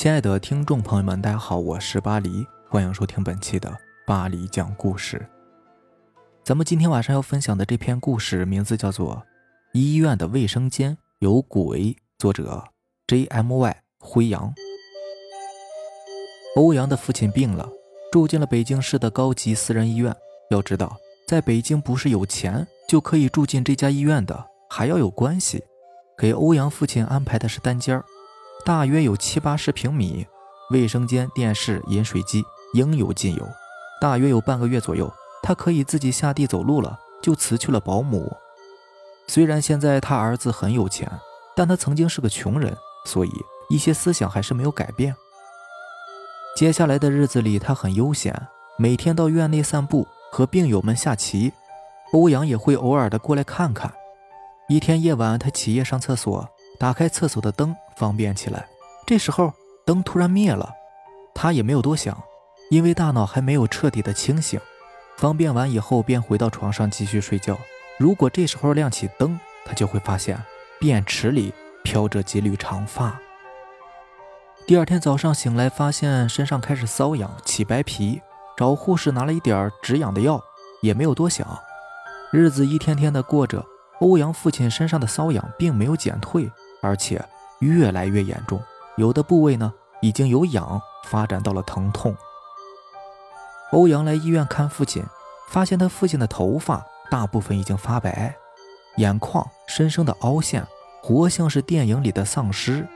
亲爱的听众朋友们，大家好，我是巴黎，欢迎收听本期的巴黎讲故事。咱们今天晚上要分享的这篇故事名字叫做《医院的卫生间有鬼》，作者 J M Y 辉阳。欧阳的父亲病了，住进了北京市的高级私人医院。要知道，在北京不是有钱就可以住进这家医院的，还要有关系。给欧阳父亲安排的是单间儿。大约有七八十平米，卫生间、电视、饮水机应有尽有。大约有半个月左右，他可以自己下地走路了，就辞去了保姆。虽然现在他儿子很有钱，但他曾经是个穷人，所以一些思想还是没有改变。接下来的日子里，他很悠闲，每天到院内散步，和病友们下棋。欧阳也会偶尔的过来看看。一天夜晚，他起夜上厕所。打开厕所的灯，方便起来。这时候灯突然灭了，他也没有多想，因为大脑还没有彻底的清醒。方便完以后，便回到床上继续睡觉。如果这时候亮起灯，他就会发现便池里飘着几缕长发。第二天早上醒来，发现身上开始瘙痒、起白皮，找护士拿了一点止痒的药，也没有多想。日子一天天的过着，欧阳父亲身上的瘙痒并没有减退。而且越来越严重，有的部位呢已经由痒发展到了疼痛。欧阳来医院看父亲，发现他父亲的头发大部分已经发白，眼眶深深的凹陷，活像是电影里的丧尸。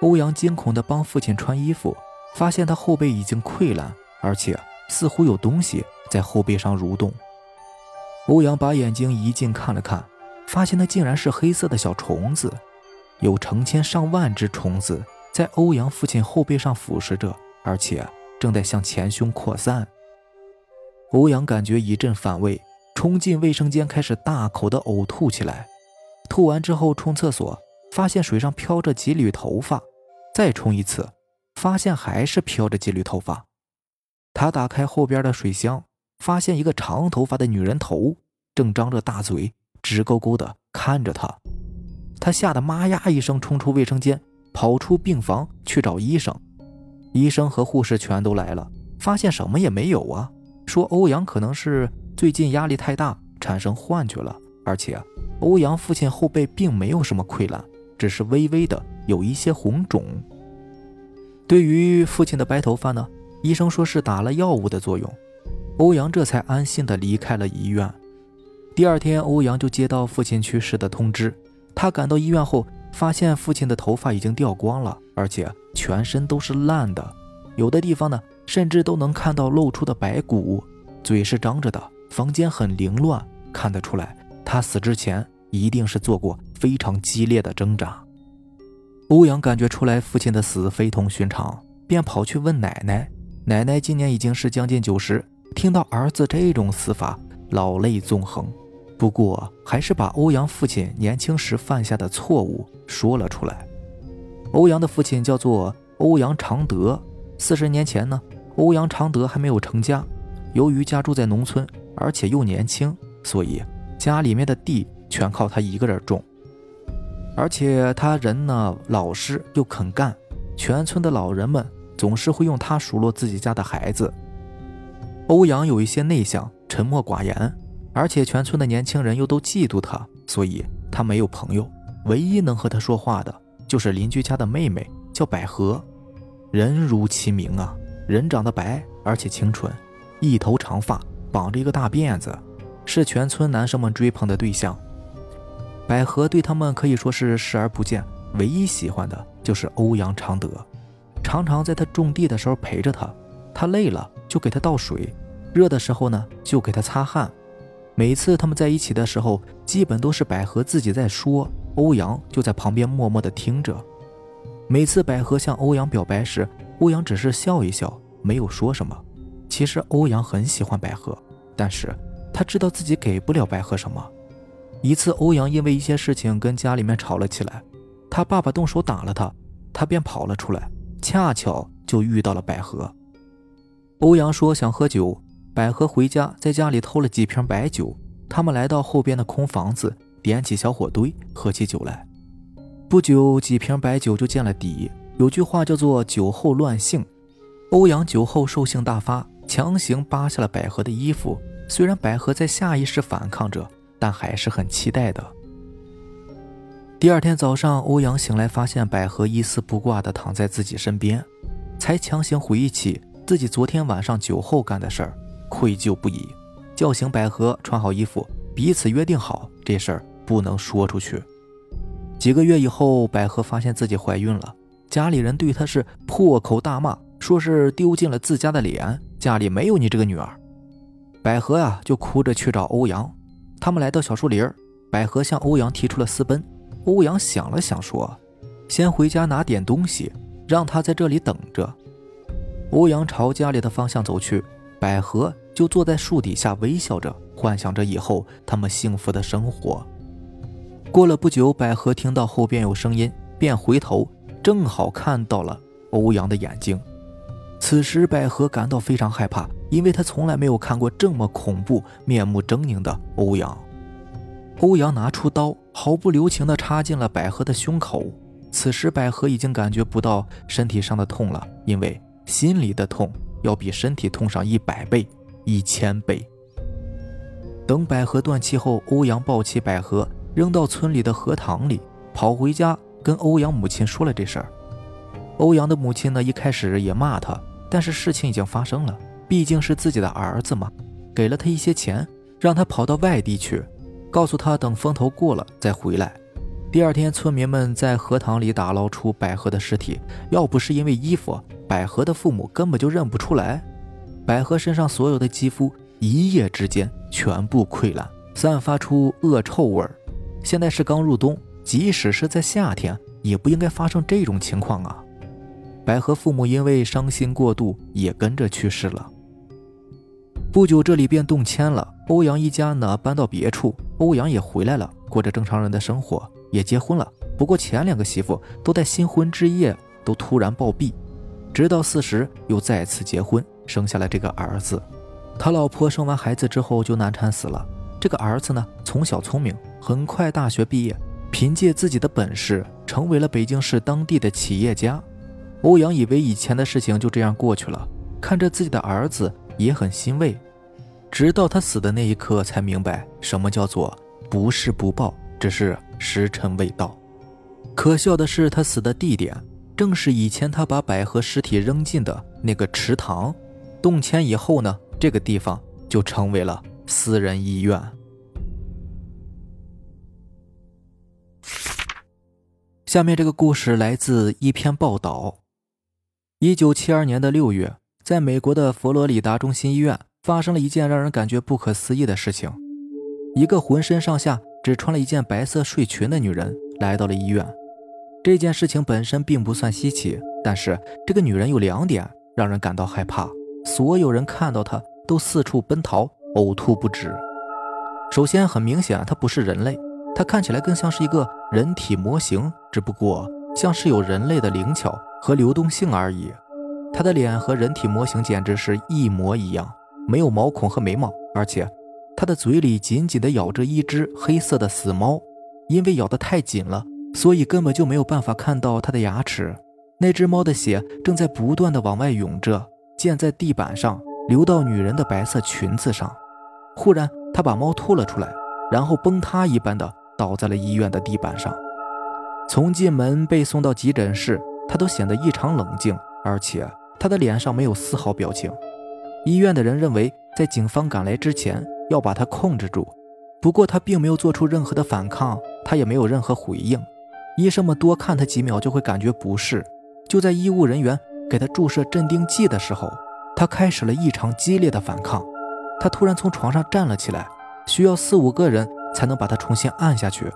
欧阳惊恐地帮父亲穿衣服，发现他后背已经溃烂，而且似乎有东西在后背上蠕动。欧阳把眼睛移近看了看，发现那竟然是黑色的小虫子。有成千上万只虫子在欧阳父亲后背上腐蚀着，而且正在向前胸扩散。欧阳感觉一阵反胃，冲进卫生间开始大口的呕吐起来。吐完之后冲厕所，发现水上飘着几缕头发，再冲一次，发现还是飘着几缕头发。他打开后边的水箱，发现一个长头发的女人头正张着大嘴，直勾勾的看着他。他吓得妈呀一声，冲出卫生间，跑出病房去找医生。医生和护士全都来了，发现什么也没有啊。说欧阳可能是最近压力太大，产生幻觉了。而且欧阳父亲后背并没有什么溃烂，只是微微的有一些红肿。对于父亲的白头发呢，医生说是打了药物的作用。欧阳这才安心的离开了医院。第二天，欧阳就接到父亲去世的通知。他赶到医院后，发现父亲的头发已经掉光了，而且全身都是烂的，有的地方呢，甚至都能看到露出的白骨，嘴是张着的，房间很凌乱，看得出来，他死之前一定是做过非常激烈的挣扎。欧阳感觉出来父亲的死非同寻常，便跑去问奶奶。奶奶今年已经是将近九十，听到儿子这种死法，老泪纵横。不过，还是把欧阳父亲年轻时犯下的错误说了出来。欧阳的父亲叫做欧阳常德。四十年前呢，欧阳常德还没有成家，由于家住在农村，而且又年轻，所以家里面的地全靠他一个人种。而且他人呢老实又肯干，全村的老人们总是会用他数落自己家的孩子。欧阳有一些内向，沉默寡言。而且全村的年轻人又都嫉妒他，所以他没有朋友。唯一能和他说话的，就是邻居家的妹妹，叫百合。人如其名啊，人长得白而且清纯，一头长发，绑着一个大辫子，是全村男生们追捧的对象。百合对他们可以说是视而不见，唯一喜欢的就是欧阳常德，常常在他种地的时候陪着他，他累了就给他倒水，热的时候呢就给他擦汗。每次他们在一起的时候，基本都是百合自己在说，欧阳就在旁边默默的听着。每次百合向欧阳表白时，欧阳只是笑一笑，没有说什么。其实欧阳很喜欢百合，但是他知道自己给不了百合什么。一次，欧阳因为一些事情跟家里面吵了起来，他爸爸动手打了他，他便跑了出来，恰巧就遇到了百合。欧阳说想喝酒。百合回家，在家里偷了几瓶白酒。他们来到后边的空房子，点起小火堆，喝起酒来。不久，几瓶白酒就见了底。有句话叫做“酒后乱性”，欧阳酒后兽性大发，强行扒下了百合的衣服。虽然百合在下意识反抗着，但还是很期待的。第二天早上，欧阳醒来，发现百合一丝不挂地躺在自己身边，才强行回忆起自己昨天晚上酒后干的事儿，愧疚不已。叫醒百合，穿好衣服，彼此约定好这事儿不能说出去。几个月以后，百合发现自己怀孕了，家里人对她是破口大骂，说是丢尽了自家的脸，家里没有你这个女儿。百合呀，就哭着去找欧阳。他们来到小树林，百合向欧阳提出了私奔。欧阳想了想，说：“先回家拿点东西，让他在这里等着。”欧阳朝家里的方向走去，百合就坐在树底下微笑着，幻想着以后他们幸福的生活。过了不久，百合听到后边有声音，便回头，正好看到了欧阳的眼睛。此时，百合感到非常害怕，因为她从来没有看过这么恐怖、面目狰狞的欧阳。欧阳拿出刀，毫不留情地插进了百合的胸口。此时，百合已经感觉不到身体上的痛了，因为心里的痛要比身体痛上一百倍、一千倍。等百合断气后，欧阳抱起百合，扔到村里的荷塘里，跑回家跟欧阳母亲说了这事儿。欧阳的母亲呢，一开始也骂他，但是事情已经发生了，毕竟是自己的儿子嘛，给了他一些钱，让他跑到外地去。告诉他等风头过了再回来。第二天，村民们在荷塘里打捞出百合的尸体。要不是因为衣服，百合的父母根本就认不出来。百合身上所有的肌肤一夜之间全部溃烂，散发出恶臭味儿。现在是刚入冬，即使是在夏天，也不应该发生这种情况啊！百合父母因为伤心过度，也跟着去世了。不久，这里便动迁了。欧阳一家呢，搬到别处。欧阳也回来了，过着正常人的生活，也结婚了。不过前两个媳妇都在新婚之夜都突然暴毙，直到四十又再次结婚，生下了这个儿子。他老婆生完孩子之后就难产死了。这个儿子呢，从小聪明，很快大学毕业，凭借自己的本事成为了北京市当地的企业家。欧阳以为以前的事情就这样过去了，看着自己的儿子也很欣慰。直到他死的那一刻，才明白什么叫做不是不报，只是时辰未到。可笑的是，他死的地点正是以前他把百合尸体扔进的那个池塘。动迁以后呢，这个地方就成为了私人医院。下面这个故事来自一篇报道：一九七二年的六月，在美国的佛罗里达中心医院。发生了一件让人感觉不可思议的事情：一个浑身上下只穿了一件白色睡裙的女人来到了医院。这件事情本身并不算稀奇，但是这个女人有两点让人感到害怕。所有人看到她都四处奔逃、呕吐不止。首先，很明显她不是人类，她看起来更像是一个人体模型，只不过像是有人类的灵巧和流动性而已。她的脸和人体模型简直是一模一样。没有毛孔和眉毛，而且她的嘴里紧紧地咬着一只黑色的死猫，因为咬得太紧了，所以根本就没有办法看到他的牙齿。那只猫的血正在不断的往外涌着，溅在地板上，流到女人的白色裙子上。忽然，他把猫拖了出来，然后崩塌一般的倒在了医院的地板上。从进门被送到急诊室，他都显得异常冷静，而且他的脸上没有丝毫表情。医院的人认为，在警方赶来之前要把他控制住。不过他并没有做出任何的反抗，他也没有任何回应。医生们多看他几秒就会感觉不适。就在医务人员给他注射镇定剂的时候，他开始了异常激烈的反抗。他突然从床上站了起来，需要四五个人才能把他重新按下去。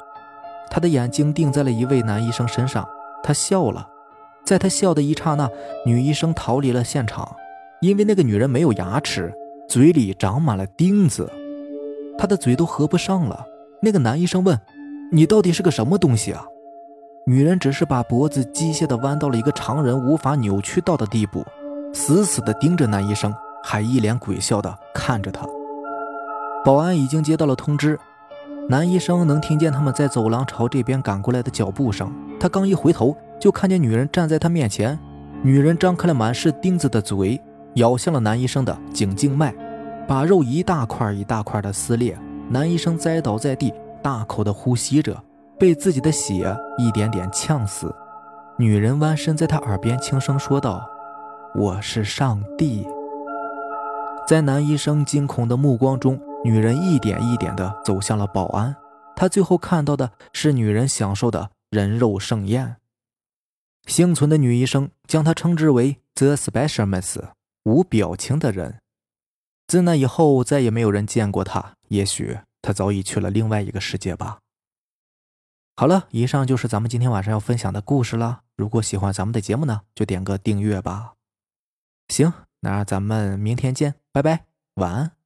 他的眼睛定在了一位男医生身上，他笑了。在他笑的一刹那，女医生逃离了现场。因为那个女人没有牙齿，嘴里长满了钉子，她的嘴都合不上了。那个男医生问：“你到底是个什么东西啊？”女人只是把脖子机械地弯到了一个常人无法扭曲到的地步，死死地盯着男医生，还一脸鬼笑地看着他。保安已经接到了通知，男医生能听见他们在走廊朝这边赶过来的脚步声。他刚一回头，就看见女人站在他面前，女人张开了满是钉子的嘴，咬向了男医生的颈静脉，把肉一大块一大块的撕裂。男医生栽倒在地，大口的呼吸着，被自己的血一点点呛死。女人弯身在他耳边轻声说道：“我是上帝。”在男医生惊恐的目光中，女人一点一点地走向了保安。他最后看到的是女人享受的人肉盛宴。幸存的女医生将她称之为 “the specialist”，无表情的人。自那以后，再也没有人见过她。也许她早已去了另外一个世界吧。好了，以上就是咱们今天晚上要分享的故事了。如果喜欢咱们的节目呢，就点个订阅吧。行，那咱们明天见，拜拜，晚安。